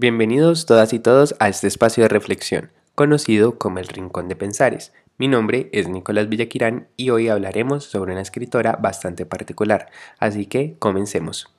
Bienvenidos todas y todos a este espacio de reflexión, conocido como el Rincón de Pensares. Mi nombre es Nicolás Villaquirán y hoy hablaremos sobre una escritora bastante particular, así que comencemos.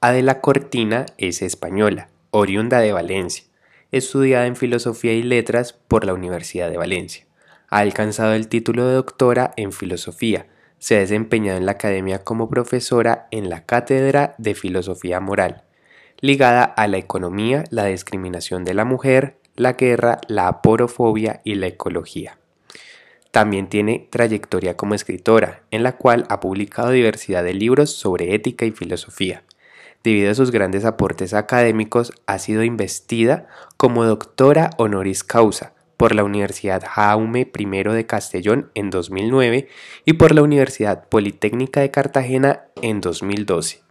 Adela Cortina es española, oriunda de Valencia, estudiada en Filosofía y Letras por la Universidad de Valencia. Ha alcanzado el título de doctora en Filosofía, se ha desempeñado en la academia como profesora en la Cátedra de Filosofía Moral, ligada a la economía, la discriminación de la mujer, la guerra, la aporofobia y la ecología. También tiene trayectoria como escritora, en la cual ha publicado diversidad de libros sobre ética y filosofía. Debido a sus grandes aportes académicos, ha sido investida como doctora honoris causa por la Universidad Jaume I de Castellón en 2009 y por la Universidad Politécnica de Cartagena en 2012.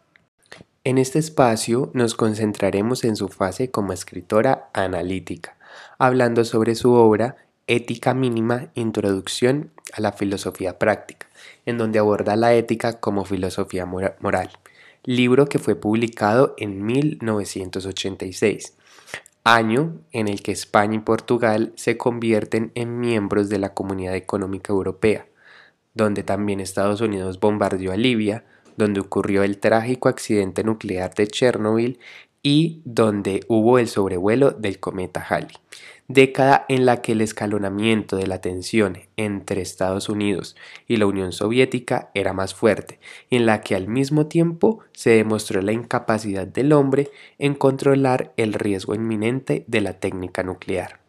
En este espacio nos concentraremos en su fase como escritora analítica, hablando sobre su obra Ética Mínima, Introducción a la Filosofía Práctica, en donde aborda la ética como filosofía moral, libro que fue publicado en 1986 año en el que España y Portugal se convierten en miembros de la Comunidad Económica Europea, donde también Estados Unidos bombardeó a Libia, donde ocurrió el trágico accidente nuclear de Chernobyl y donde hubo el sobrevuelo del cometa Halley década en la que el escalonamiento de la tensión entre Estados Unidos y la Unión Soviética era más fuerte, en la que al mismo tiempo se demostró la incapacidad del hombre en controlar el riesgo inminente de la técnica nuclear.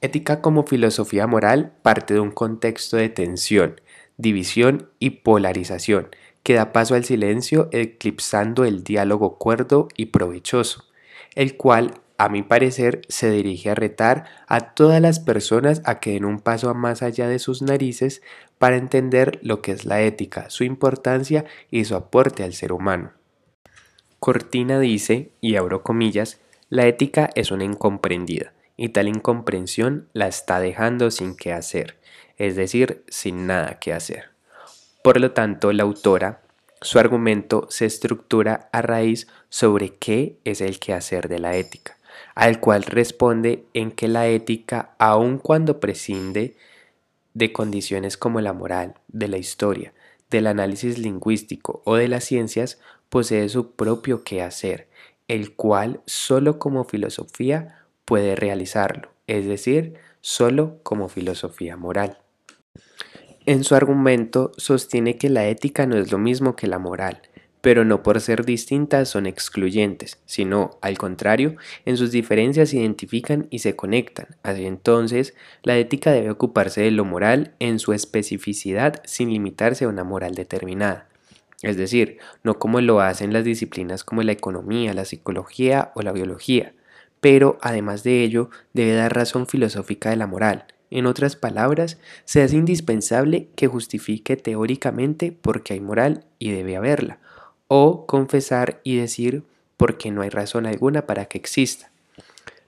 Ética como filosofía moral parte de un contexto de tensión, división y polarización, que da paso al silencio eclipsando el diálogo cuerdo y provechoso, el cual a mi parecer, se dirige a retar a todas las personas a que den un paso más allá de sus narices para entender lo que es la ética, su importancia y su aporte al ser humano. Cortina dice, y abro comillas, la ética es una incomprendida, y tal incomprensión la está dejando sin qué hacer, es decir, sin nada que hacer. Por lo tanto, la autora, su argumento se estructura a raíz sobre qué es el quehacer de la ética al cual responde en que la ética, aun cuando prescinde de condiciones como la moral, de la historia, del análisis lingüístico o de las ciencias, posee su propio quehacer, el cual solo como filosofía puede realizarlo, es decir, solo como filosofía moral. En su argumento sostiene que la ética no es lo mismo que la moral, pero no por ser distintas son excluyentes, sino, al contrario, en sus diferencias se identifican y se conectan. Así entonces, la ética debe ocuparse de lo moral en su especificidad sin limitarse a una moral determinada. Es decir, no como lo hacen las disciplinas como la economía, la psicología o la biología, pero además de ello debe dar razón filosófica de la moral. En otras palabras, se hace indispensable que justifique teóricamente por qué hay moral y debe haberla, o confesar y decir porque no hay razón alguna para que exista.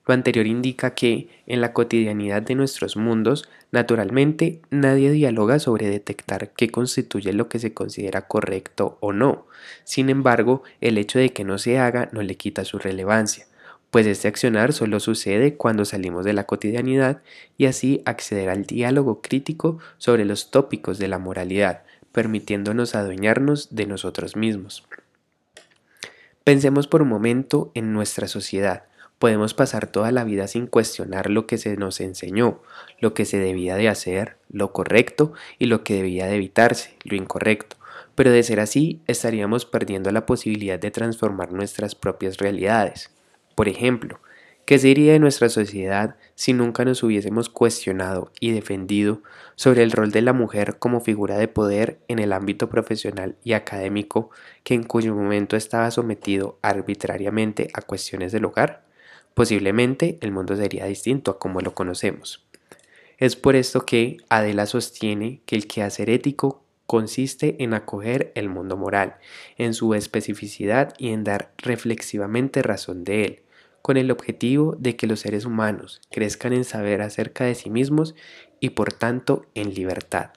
Lo anterior indica que, en la cotidianidad de nuestros mundos, naturalmente nadie dialoga sobre detectar qué constituye lo que se considera correcto o no. Sin embargo, el hecho de que no se haga no le quita su relevancia, pues este accionar solo sucede cuando salimos de la cotidianidad y así acceder al diálogo crítico sobre los tópicos de la moralidad, permitiéndonos adueñarnos de nosotros mismos. Pensemos por un momento en nuestra sociedad. Podemos pasar toda la vida sin cuestionar lo que se nos enseñó, lo que se debía de hacer, lo correcto y lo que debía de evitarse, lo incorrecto. Pero de ser así, estaríamos perdiendo la posibilidad de transformar nuestras propias realidades. Por ejemplo, ¿Qué sería de nuestra sociedad si nunca nos hubiésemos cuestionado y defendido sobre el rol de la mujer como figura de poder en el ámbito profesional y académico que en cuyo momento estaba sometido arbitrariamente a cuestiones del hogar? Posiblemente el mundo sería distinto a como lo conocemos. Es por esto que Adela sostiene que el quehacer ético consiste en acoger el mundo moral, en su especificidad y en dar reflexivamente razón de él, con el objetivo de que los seres humanos crezcan en saber acerca de sí mismos y por tanto en libertad.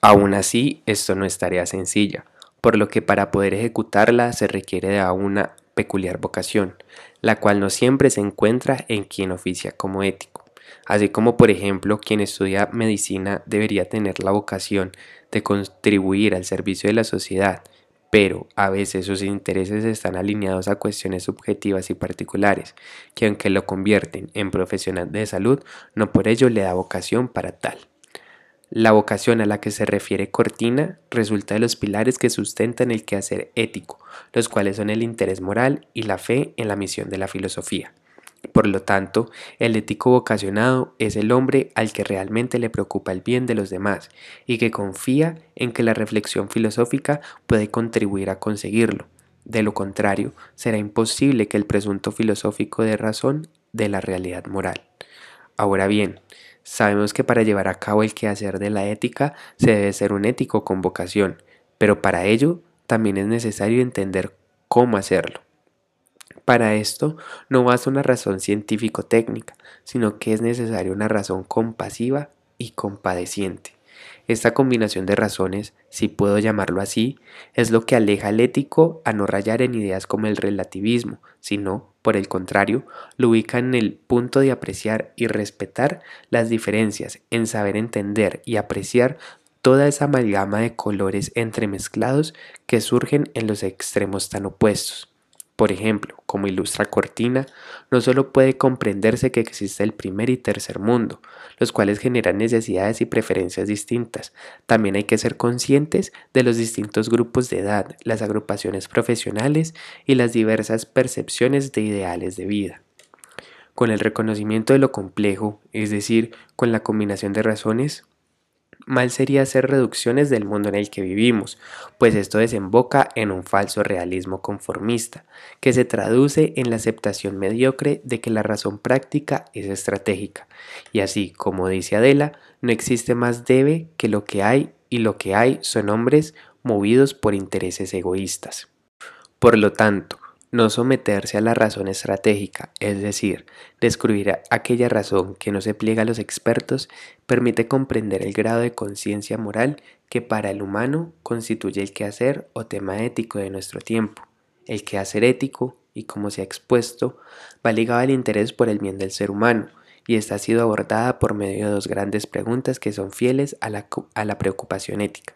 Aún así, esto no es tarea sencilla, por lo que para poder ejecutarla se requiere de una peculiar vocación, la cual no siempre se encuentra en quien oficia como ético. Así como, por ejemplo, quien estudia medicina debería tener la vocación de contribuir al servicio de la sociedad, pero a veces sus intereses están alineados a cuestiones subjetivas y particulares, que aunque lo convierten en profesional de salud, no por ello le da vocación para tal. La vocación a la que se refiere Cortina resulta de los pilares que sustentan el quehacer ético, los cuales son el interés moral y la fe en la misión de la filosofía. Por lo tanto, el ético vocacionado es el hombre al que realmente le preocupa el bien de los demás y que confía en que la reflexión filosófica puede contribuir a conseguirlo. De lo contrario, será imposible que el presunto filosófico dé razón de la realidad moral. Ahora bien, sabemos que para llevar a cabo el quehacer de la ética se debe ser un ético con vocación, pero para ello también es necesario entender cómo hacerlo. Para esto no basta una razón científico-técnica, sino que es necesaria una razón compasiva y compadeciente. Esta combinación de razones, si puedo llamarlo así, es lo que aleja al ético a no rayar en ideas como el relativismo, sino, por el contrario, lo ubica en el punto de apreciar y respetar las diferencias, en saber entender y apreciar toda esa amalgama de colores entremezclados que surgen en los extremos tan opuestos. Por ejemplo, como ilustra Cortina, no solo puede comprenderse que existe el primer y tercer mundo, los cuales generan necesidades y preferencias distintas, también hay que ser conscientes de los distintos grupos de edad, las agrupaciones profesionales y las diversas percepciones de ideales de vida. Con el reconocimiento de lo complejo, es decir, con la combinación de razones, Mal sería hacer reducciones del mundo en el que vivimos, pues esto desemboca en un falso realismo conformista, que se traduce en la aceptación mediocre de que la razón práctica es estratégica, y así como dice Adela, no existe más debe que lo que hay y lo que hay son hombres movidos por intereses egoístas. Por lo tanto, no someterse a la razón estratégica, es decir, descubrir aquella razón que no se pliega a los expertos, permite comprender el grado de conciencia moral que para el humano constituye el quehacer o tema ético de nuestro tiempo. El quehacer ético, y como se ha expuesto, va ligado al interés por el bien del ser humano, y esta ha sido abordada por medio de dos grandes preguntas que son fieles a la, a la preocupación ética,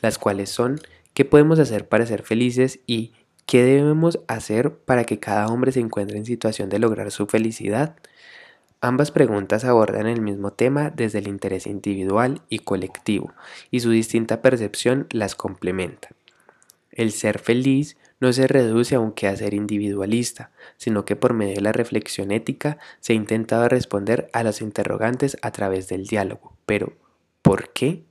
las cuales son ¿qué podemos hacer para ser felices? y ¿Qué debemos hacer para que cada hombre se encuentre en situación de lograr su felicidad? Ambas preguntas abordan el mismo tema desde el interés individual y colectivo, y su distinta percepción las complementa. El ser feliz no se reduce a un quehacer individualista, sino que por medio de la reflexión ética se ha intentado responder a los interrogantes a través del diálogo. Pero, ¿por qué?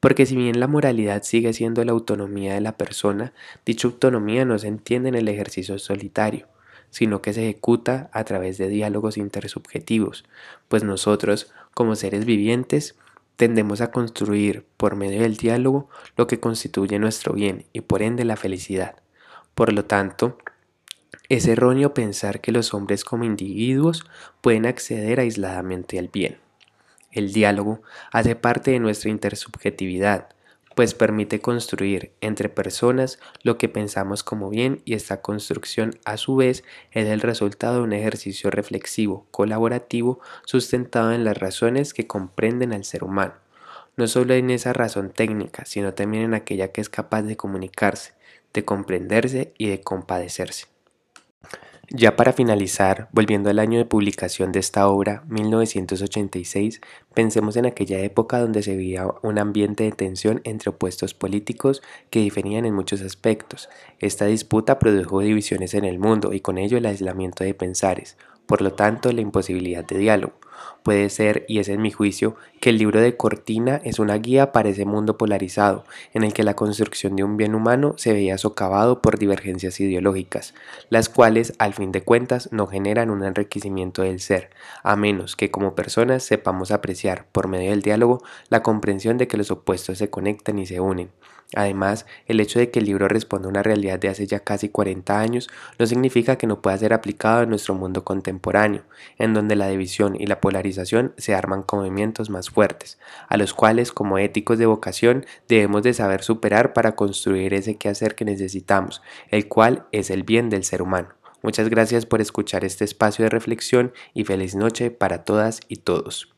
Porque si bien la moralidad sigue siendo la autonomía de la persona, dicha autonomía no se entiende en el ejercicio solitario, sino que se ejecuta a través de diálogos intersubjetivos, pues nosotros, como seres vivientes, tendemos a construir por medio del diálogo lo que constituye nuestro bien y por ende la felicidad. Por lo tanto, es erróneo pensar que los hombres como individuos pueden acceder aisladamente al bien. El diálogo hace parte de nuestra intersubjetividad, pues permite construir entre personas lo que pensamos como bien y esta construcción a su vez es el resultado de un ejercicio reflexivo, colaborativo, sustentado en las razones que comprenden al ser humano, no solo en esa razón técnica, sino también en aquella que es capaz de comunicarse, de comprenderse y de compadecerse. Ya para finalizar, volviendo al año de publicación de esta obra, 1986, pensemos en aquella época donde se veía un ambiente de tensión entre opuestos políticos que diferían en muchos aspectos. Esta disputa produjo divisiones en el mundo y con ello el aislamiento de pensares, por lo tanto la imposibilidad de diálogo. Puede ser, y es en mi juicio, que el libro de Cortina es una guía para ese mundo polarizado, en el que la construcción de un bien humano se veía socavado por divergencias ideológicas, las cuales, al fin de cuentas, no generan un enriquecimiento del ser, a menos que como personas sepamos apreciar, por medio del diálogo, la comprensión de que los opuestos se conectan y se unen. Además, el hecho de que el libro responda a una realidad de hace ya casi 40 años no significa que no pueda ser aplicado en nuestro mundo contemporáneo, en donde la división y la se arman movimientos más fuertes, a los cuales como éticos de vocación debemos de saber superar para construir ese quehacer que necesitamos, el cual es el bien del ser humano. Muchas gracias por escuchar este espacio de reflexión y feliz noche para todas y todos.